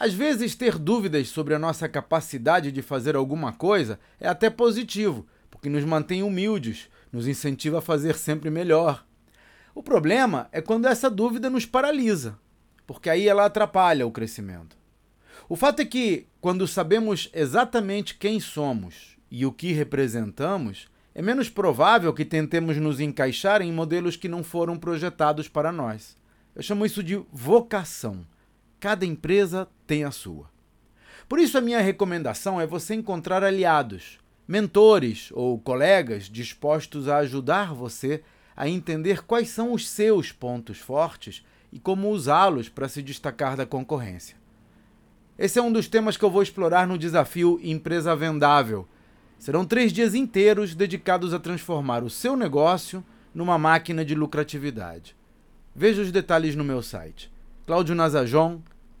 Às vezes, ter dúvidas sobre a nossa capacidade de fazer alguma coisa é até positivo, porque nos mantém humildes, nos incentiva a fazer sempre melhor. O problema é quando essa dúvida nos paralisa, porque aí ela atrapalha o crescimento. O fato é que, quando sabemos exatamente quem somos e o que representamos, é menos provável que tentemos nos encaixar em modelos que não foram projetados para nós. Eu chamo isso de vocação. Cada empresa tem a sua. Por isso, a minha recomendação é você encontrar aliados, mentores ou colegas dispostos a ajudar você a entender quais são os seus pontos fortes e como usá-los para se destacar da concorrência. Esse é um dos temas que eu vou explorar no desafio Empresa Vendável Serão três dias inteiros dedicados a transformar o seu negócio numa máquina de lucratividade. Veja os detalhes no meu site claudionazajon.com.br.